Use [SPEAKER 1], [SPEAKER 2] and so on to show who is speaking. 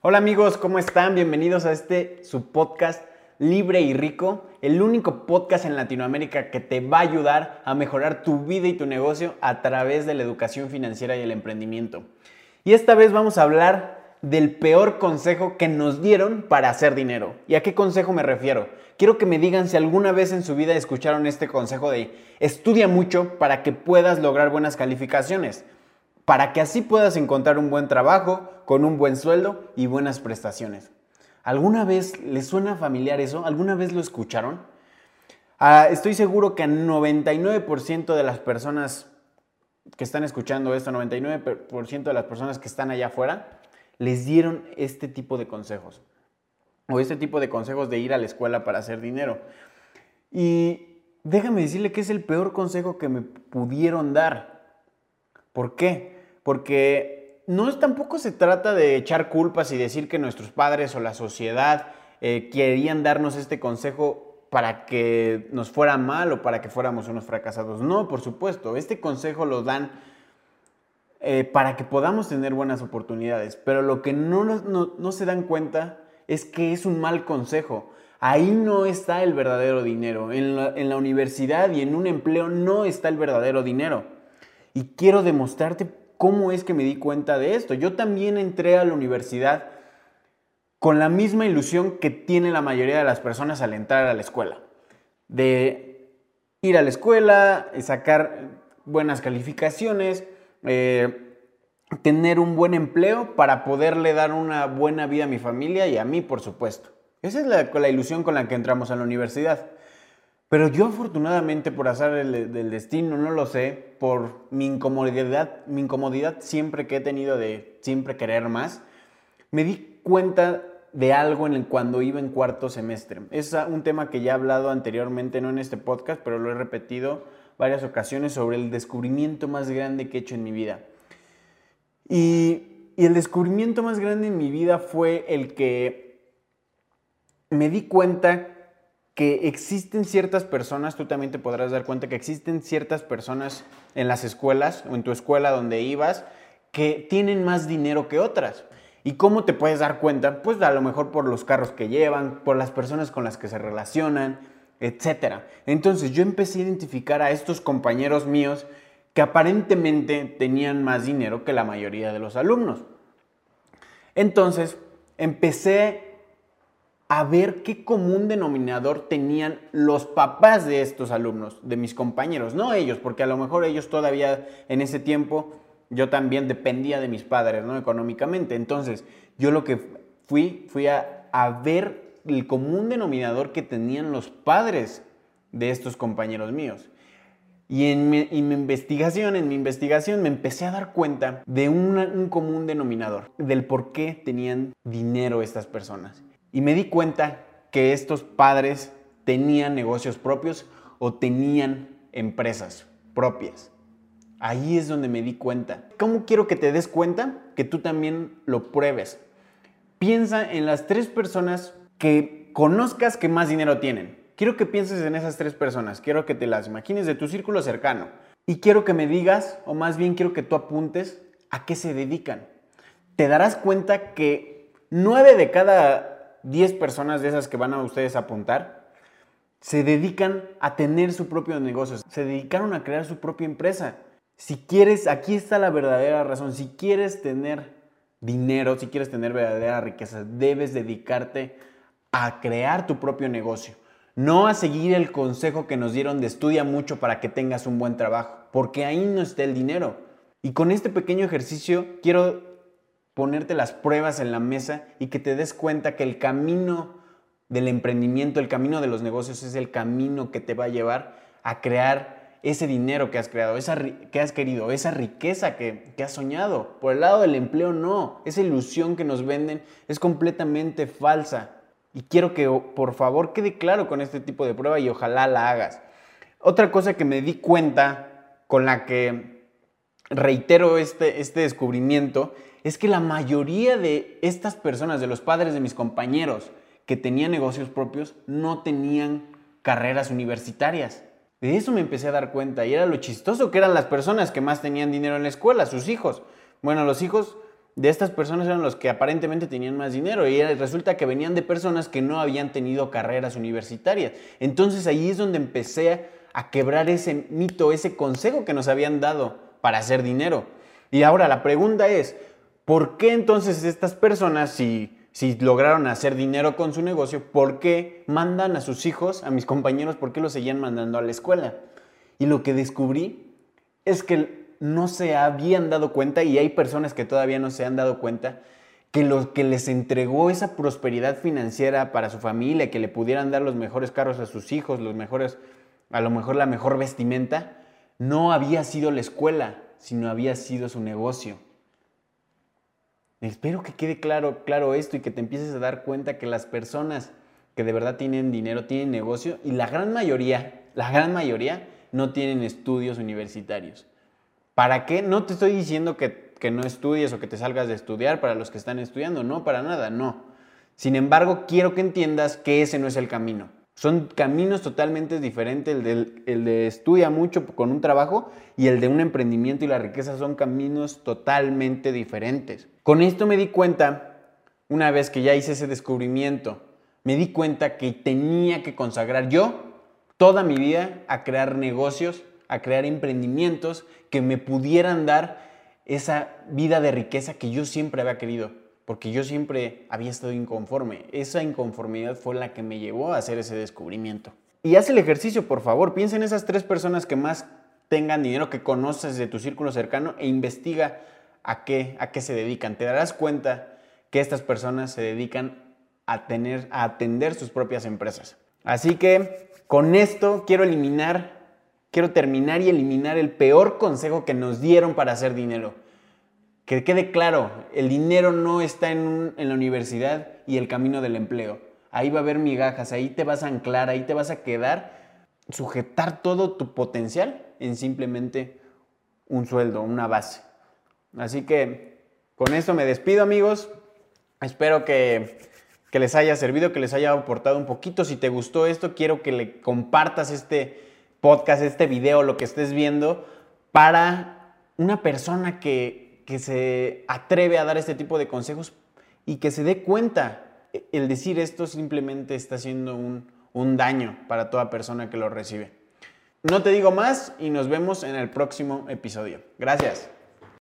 [SPEAKER 1] Hola amigos, ¿cómo están? Bienvenidos a este su podcast Libre y Rico, el único podcast en Latinoamérica que te va a ayudar a mejorar tu vida y tu negocio a través de la educación financiera y el emprendimiento. Y esta vez vamos a hablar del peor consejo que nos dieron para hacer dinero. ¿Y a qué consejo me refiero? Quiero que me digan si alguna vez en su vida escucharon este consejo de estudia mucho para que puedas lograr buenas calificaciones para que así puedas encontrar un buen trabajo, con un buen sueldo y buenas prestaciones. ¿Alguna vez les suena familiar eso? ¿Alguna vez lo escucharon? Ah, estoy seguro que a 99% de las personas que están escuchando esto, 99% de las personas que están allá afuera, les dieron este tipo de consejos. O este tipo de consejos de ir a la escuela para hacer dinero. Y déjame decirle que es el peor consejo que me pudieron dar. ¿Por qué? Porque no es, tampoco se trata de echar culpas y decir que nuestros padres o la sociedad eh, querían darnos este consejo para que nos fuera mal o para que fuéramos unos fracasados. No, por supuesto, este consejo lo dan eh, para que podamos tener buenas oportunidades, pero lo que no, no, se dan cuenta es que es un mal consejo. Ahí no está el verdadero dinero. En la, en la universidad y en un empleo no está el verdadero dinero. Y quiero demostrarte ¿Cómo es que me di cuenta de esto? Yo también entré a la universidad con la misma ilusión que tiene la mayoría de las personas al entrar a la escuela. De ir a la escuela, sacar buenas calificaciones, eh, tener un buen empleo para poderle dar una buena vida a mi familia y a mí, por supuesto. Esa es la ilusión con la que entramos a la universidad. Pero yo afortunadamente por hacer del destino, no lo sé, por mi incomodidad, mi incomodidad siempre que he tenido de siempre querer más, me di cuenta de algo en el, cuando iba en cuarto semestre. Es un tema que ya he hablado anteriormente, no en este podcast, pero lo he repetido varias ocasiones sobre el descubrimiento más grande que he hecho en mi vida. Y el descubrimiento más grande en mi vida fue el que me di cuenta que existen ciertas personas, tú también te podrás dar cuenta que existen ciertas personas en las escuelas o en tu escuela donde ibas que tienen más dinero que otras. ¿Y cómo te puedes dar cuenta? Pues a lo mejor por los carros que llevan, por las personas con las que se relacionan, etc. Entonces yo empecé a identificar a estos compañeros míos que aparentemente tenían más dinero que la mayoría de los alumnos. Entonces empecé a ver qué común denominador tenían los papás de estos alumnos, de mis compañeros, no ellos, porque a lo mejor ellos todavía en ese tiempo yo también dependía de mis padres, ¿no? Económicamente. Entonces, yo lo que fui, fui a, ver el común denominador que tenían los padres de estos compañeros míos. Y en mi, investigación, en mi investigación me empecé a dar cuenta de un común denominador, del por qué tenían dinero estas personas. Y me di cuenta que estos padres tenían negocios propios o tenían empresas propias. Ahí es donde me di cuenta. ¿Cómo quiero que te des cuenta? Que tú también lo pruebes. Piensa en las tres personas que conozcas que más dinero tienen. Quiero que pienses en esas tres personas. Quiero que te las imagines de tu círculo cercano. Y quiero que me digas, o más bien quiero que tú apuntes a qué se dedican. Te darás cuenta que nueve de cada 10 personas de esas que van a ustedes a apuntar se dedican a tener su propio negocio, se dedicaron a crear su propia empresa. Si quieres, aquí está la verdadera razón, si quieres tener dinero, si quieres tener verdadera riqueza, debes dedicarte a crear tu propio negocio, no a seguir el consejo que nos dieron de estudia mucho para que tengas un buen trabajo, porque ahí no está el dinero. Y con este pequeño ejercicio quiero ponerte las pruebas en la mesa y que te des cuenta que el camino del emprendimiento, el camino de los negocios es el camino que te va a llevar a crear ese dinero que has creado, esa que has querido, esa riqueza que, que has soñado. Por el lado del empleo no, esa ilusión que nos venden es completamente falsa. Y quiero que por favor quede claro con este tipo de prueba y ojalá la hagas. Otra cosa que me di cuenta con la que reitero este, este descubrimiento es que la mayoría de estas personas, de los padres de mis compañeros que tenían negocios propios, no tenían carreras universitarias. De eso me empecé a dar cuenta y era lo chistoso que eran las personas que más tenían dinero en la escuela, sus hijos. Bueno, los hijos de estas personas eran los que aparentemente tenían más dinero y resulta que venían de personas que no habían tenido carreras universitarias. Entonces ahí es donde empecé a quebrar ese mito, ese consejo que nos habían dado para hacer dinero. Y ahora la pregunta es, ¿por qué entonces estas personas, si, si lograron hacer dinero con su negocio, por qué mandan a sus hijos, a mis compañeros, por qué los seguían mandando a la escuela? Y lo que descubrí es que no se habían dado cuenta, y hay personas que todavía no se han dado cuenta, que lo que les entregó esa prosperidad financiera para su familia, que le pudieran dar los mejores carros a sus hijos, los mejores, a lo mejor la mejor vestimenta, no había sido la escuela, sino había sido su negocio. Espero que quede claro, claro esto y que te empieces a dar cuenta que las personas que de verdad tienen dinero, tienen negocio, y la gran mayoría, la gran mayoría, no tienen estudios universitarios. ¿Para qué? No te estoy diciendo que, no estudies o que te salgas de estudiar para los que están estudiando, no, para nada, no. Sin embargo, quiero que entiendas que ese no es el camino. Son caminos totalmente diferentes. El el de, estudia mucho con un trabajo y el de un emprendimiento y la riqueza son caminos totalmente diferentes. Con esto me di cuenta, una vez que ya hice ese descubrimiento, me di cuenta que tenía que consagrar yo toda mi vida a crear negocios a crear emprendimientos que me pudieran dar esa vida de riqueza que yo siempre había querido, porque yo siempre había estado inconforme. Esa inconformidad fue la que me llevó a hacer ese descubrimiento. Y haz el ejercicio, por favor. Piensa en esas tres personas que más tengan dinero, que conoces de tu círculo cercano e investiga a qué, a qué se dedican. Te darás cuenta que estas personas se dedican a, tener, a atender sus propias empresas. Así que con esto quiero eliminar quiero terminar y eliminar el peor consejo que nos dieron para hacer dinero. Que quede claro, el dinero no está en, la universidad y el camino del empleo. Ahí va a haber migajas, ahí te vas a anclar, ahí te vas a quedar, sujetar todo tu potencial en simplemente un sueldo, una base. Así que con esto me despido amigos. Espero que, que les haya servido, que les haya aportado un poquito. Si te gustó esto, quiero que le compartas este, podcast, este video, lo que estés viendo, para una persona que, se atreve a dar este tipo de consejos y que se dé cuenta. El decir esto simplemente está haciendo un, un daño para toda persona que lo recibe. No te digo más y nos vemos en el próximo episodio. Gracias.